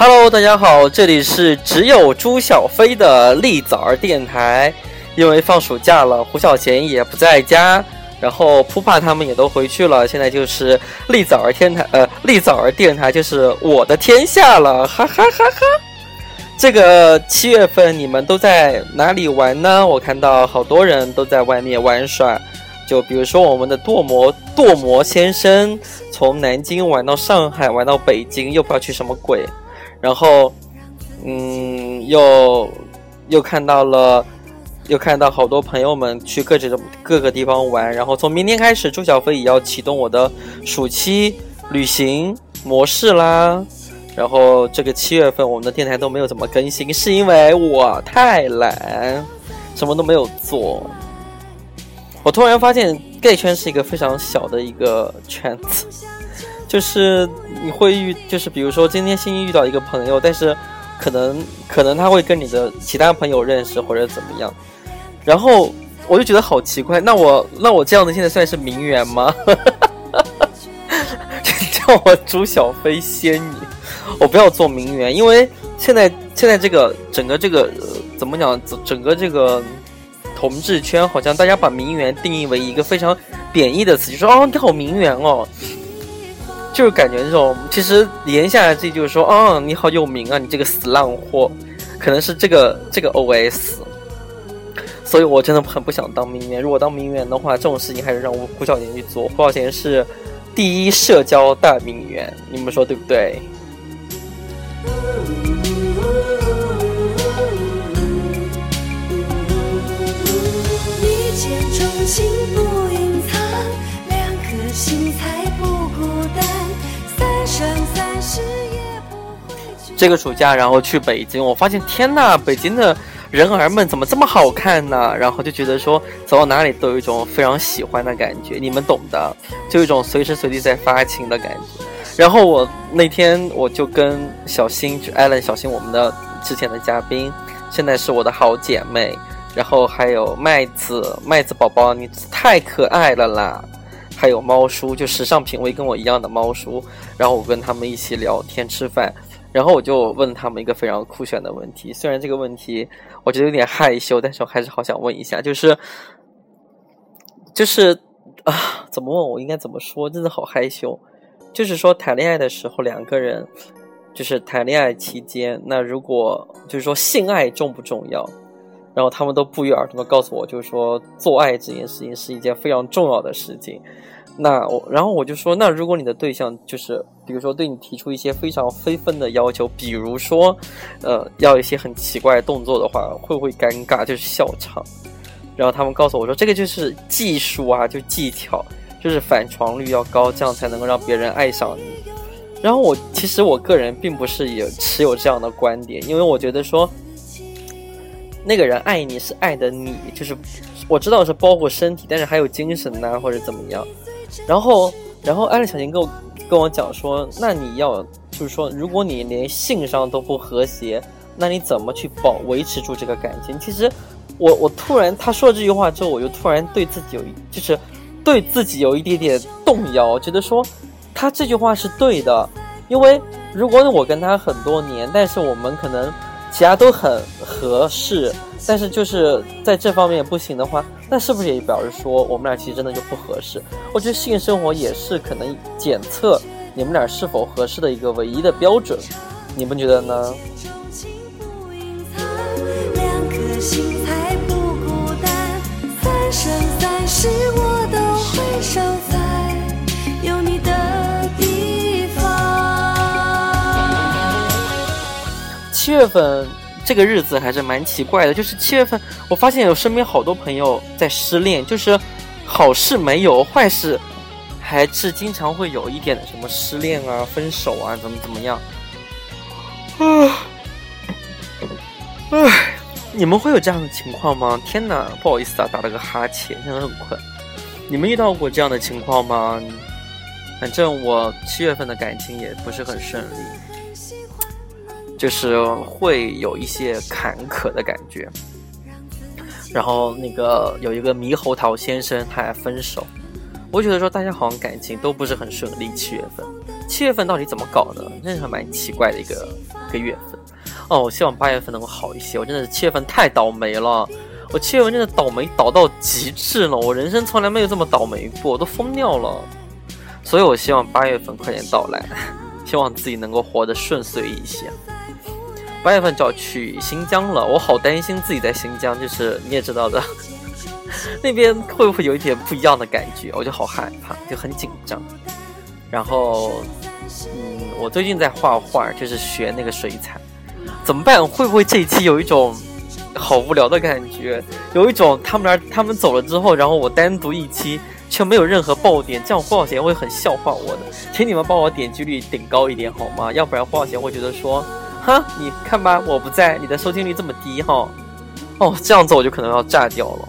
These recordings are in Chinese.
Hello，大家好，这里是只有朱小飞的栗枣儿电台。因为放暑假了，胡小贤也不在家，然后扑帕他们也都回去了，现在就是栗枣儿天台，呃，栗枣儿电台就是我的天下了，哈哈哈哈。这个七月份你们都在哪里玩呢？我看到好多人都在外面玩耍，就比如说我们的剁魔剁魔先生，从南京玩到上海，玩到北京，又不知道去什么鬼。然后，嗯，又又看到了，又看到好多朋友们去各种各个地方玩。然后从明天开始，朱小飞也要启动我的暑期旅行模式啦。然后这个七月份，我们的电台都没有怎么更新，是因为我太懒，什么都没有做。我突然发现，gay 圈是一个非常小的一个圈子。就是你会遇，就是比如说今天新遇到一个朋友，但是可能可能他会跟你的其他朋友认识或者怎么样，然后我就觉得好奇怪，那我那我这样的现在算是名媛吗？叫我朱小飞仙女，我不要做名媛，因为现在现在这个整个这个、怎么讲，整个这个同志圈好像大家把名媛定义为一个非常贬义的词，就说哦你好名媛哦。就是感觉这种，其实连下之意就是说，哦，你好有名啊，你这个死烂货，可能是这个这个 OS。所以我真的很不想当名媛。如果当名媛的话，这种事情还是让胡小贤去做。胡小贤是第一社交大名媛，你们说对不对？这个暑假，然后去北京，我发现天呐，北京的人儿们怎么这么好看呢？然后就觉得说走到哪里都有一种非常喜欢的感觉，你们懂的，就有一种随时随地在发情的感觉。然后我那天我就跟小新，就艾伦小新，我们的之前的嘉宾，现在是我的好姐妹。然后还有麦子，麦子宝宝，你太可爱了啦！还有猫叔，就时尚品味跟我一样的猫叔。然后我跟他们一起聊天吃饭，然后我就问他们一个非常酷炫的问题。虽然这个问题我觉得有点害羞，但是我还是好想问一下，就是就是啊，怎么问我应该怎么说？真的好害羞。就是说谈恋爱的时候，两个人就是谈恋爱期间，那如果就是说性爱重不重要？然后他们都不约而同的告诉我，就是说做爱这件事情是一件非常重要的事情。那我，然后我就说，那如果你的对象就是，比如说对你提出一些非常非分的要求，比如说，呃，要一些很奇怪的动作的话，会不会尴尬？就是笑场。然后他们告诉我说，这个就是技术啊，就技巧，就是反床率要高，这样才能够让别人爱上你。然后我其实我个人并不是也持有这样的观点，因为我觉得说。那个人爱你是爱的你，就是我知道是包括身体，但是还有精神呐、或者怎么样。然后，然后艾伦小琴跟我跟我讲说，那你要就是说，如果你连性上都不和谐，那你怎么去保维持住这个感情？其实，我我突然他说了这句话之后，我就突然对自己有就是对自己有一点点动摇，觉得说他这句话是对的，因为如果我跟他很多年，但是我们可能。其他都很合适，但是就是在这方面不行的话，那是不是也表示说我们俩其实真的就不合适？我觉得性生活也是可能检测你们俩是否合适的一个唯一的标准，你们觉得呢？两颗心才不孤单，三生三世我都会守在有你的地方。七月份这个日子还是蛮奇怪的，就是七月份，我发现有身边好多朋友在失恋，就是好事没有，坏事还是经常会有一点的，什么失恋啊、分手啊，怎么怎么样。啊，唉，你们会有这样的情况吗？天哪，不好意思啊，打了个哈欠，现在很困。你们遇到过这样的情况吗？反正我七月份的感情也不是很顺利，就是会有一些坎坷的感觉。然后那个有一个猕猴桃先生，他还分手。我觉得说大家好像感情都不是很顺利。七月份，七月份到底怎么搞的？真是蛮奇怪的一个一个月份。哦，我希望八月份能够好一些。我真的是七月份太倒霉了，我七月份真的倒霉倒到极致了。我人生从来没有这么倒霉过，我都疯掉了。所以我希望八月份快点到来，希望自己能够活得顺遂一些。八月份就要去新疆了，我好担心自己在新疆，就是你也知道的，那边会不会有一点不一样的感觉？我就好害怕，就很紧张。然后，嗯，我最近在画画，就是学那个水彩。怎么办？会不会这一期有一种好无聊的感觉？有一种他们俩他们走了之后，然后我单独一期却没有任何爆点，这样胡小贤会很笑话我的。请你们帮我点击率顶高一点好吗？要不然胡小贤会觉得说。哈，你看吧，我不在，你的收听率这么低哈，哦，这样子我就可能要炸掉了。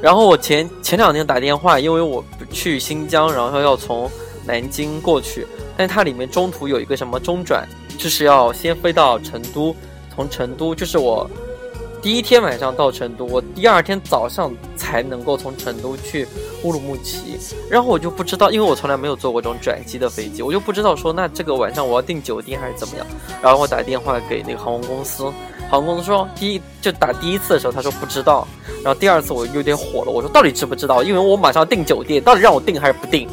然后我前前两天打电话，因为我去新疆，然后要从南京过去，但它里面中途有一个什么中转，就是要先飞到成都，从成都就是我。第一天晚上到成都，我第二天早上才能够从成都去乌鲁木齐，然后我就不知道，因为我从来没有坐过这种转机的飞机，我就不知道说那这个晚上我要订酒店还是怎么样。然后我打电话给那个航空公司，航空公司说第一就打第一次的时候他说不知道，然后第二次我有点火了，我说到底知不知道？因为我马上要订酒店，到底让我订还是不订？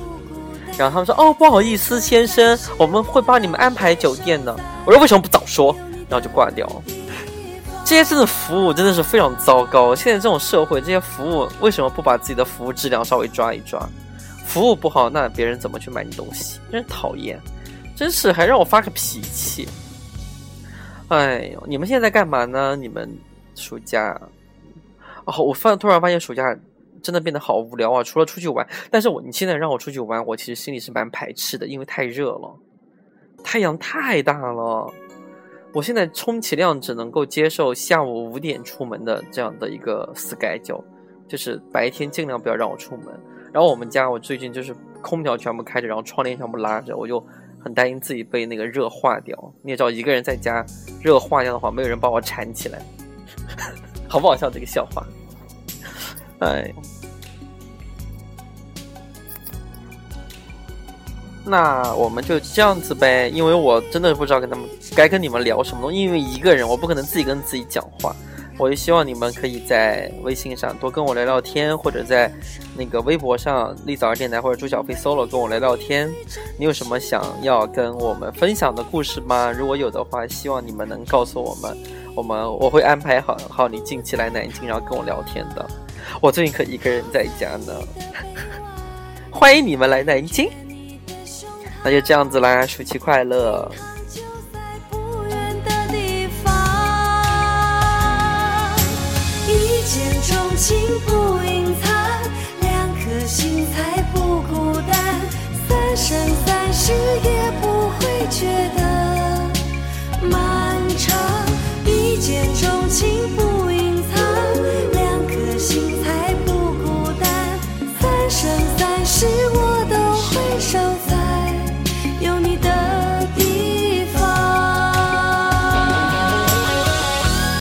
然后他们说哦不好意思先生，我们会帮你们安排酒店的。我说为什么不早说？然后就挂掉了。这些真的服务真的是非常糟糕。现在这种社会，这些服务为什么不把自己的服务质量稍微抓一抓？服务不好，那别人怎么去买你东西？真讨厌，真是还让我发个脾气。哎呦，你们现在在干嘛呢？你们暑假？哦，我发突然发现暑假真的变得好无聊啊！除了出去玩，但是我你现在让我出去玩，我其实心里是蛮排斥的，因为太热了，太阳太大了。我现在充其量只能够接受下午五点出门的这样的一个 schedule，就是白天尽量不要让我出门。然后我们家我最近就是空调全部开着，然后窗帘全部拉着，我就很担心自己被那个热化掉。你也知道，一个人在家热化掉的话，没有人帮我铲起来，好不好笑这个笑话？哎。那我们就这样子呗，因为我真的不知道跟他们该跟你们聊什么东西，因为一个人我不可能自己跟自己讲话。我就希望你们可以在微信上多跟我聊聊天，或者在那个微博上立早儿电台或者朱小飞 solo 跟我聊聊天。你有什么想要跟我们分享的故事吗？如果有的话，希望你们能告诉我们，我们我会安排好好你近期来南京，然后跟我聊天的。我最近可一个人在家呢，欢迎你们来南京。那就这样子啦，暑期快乐！情。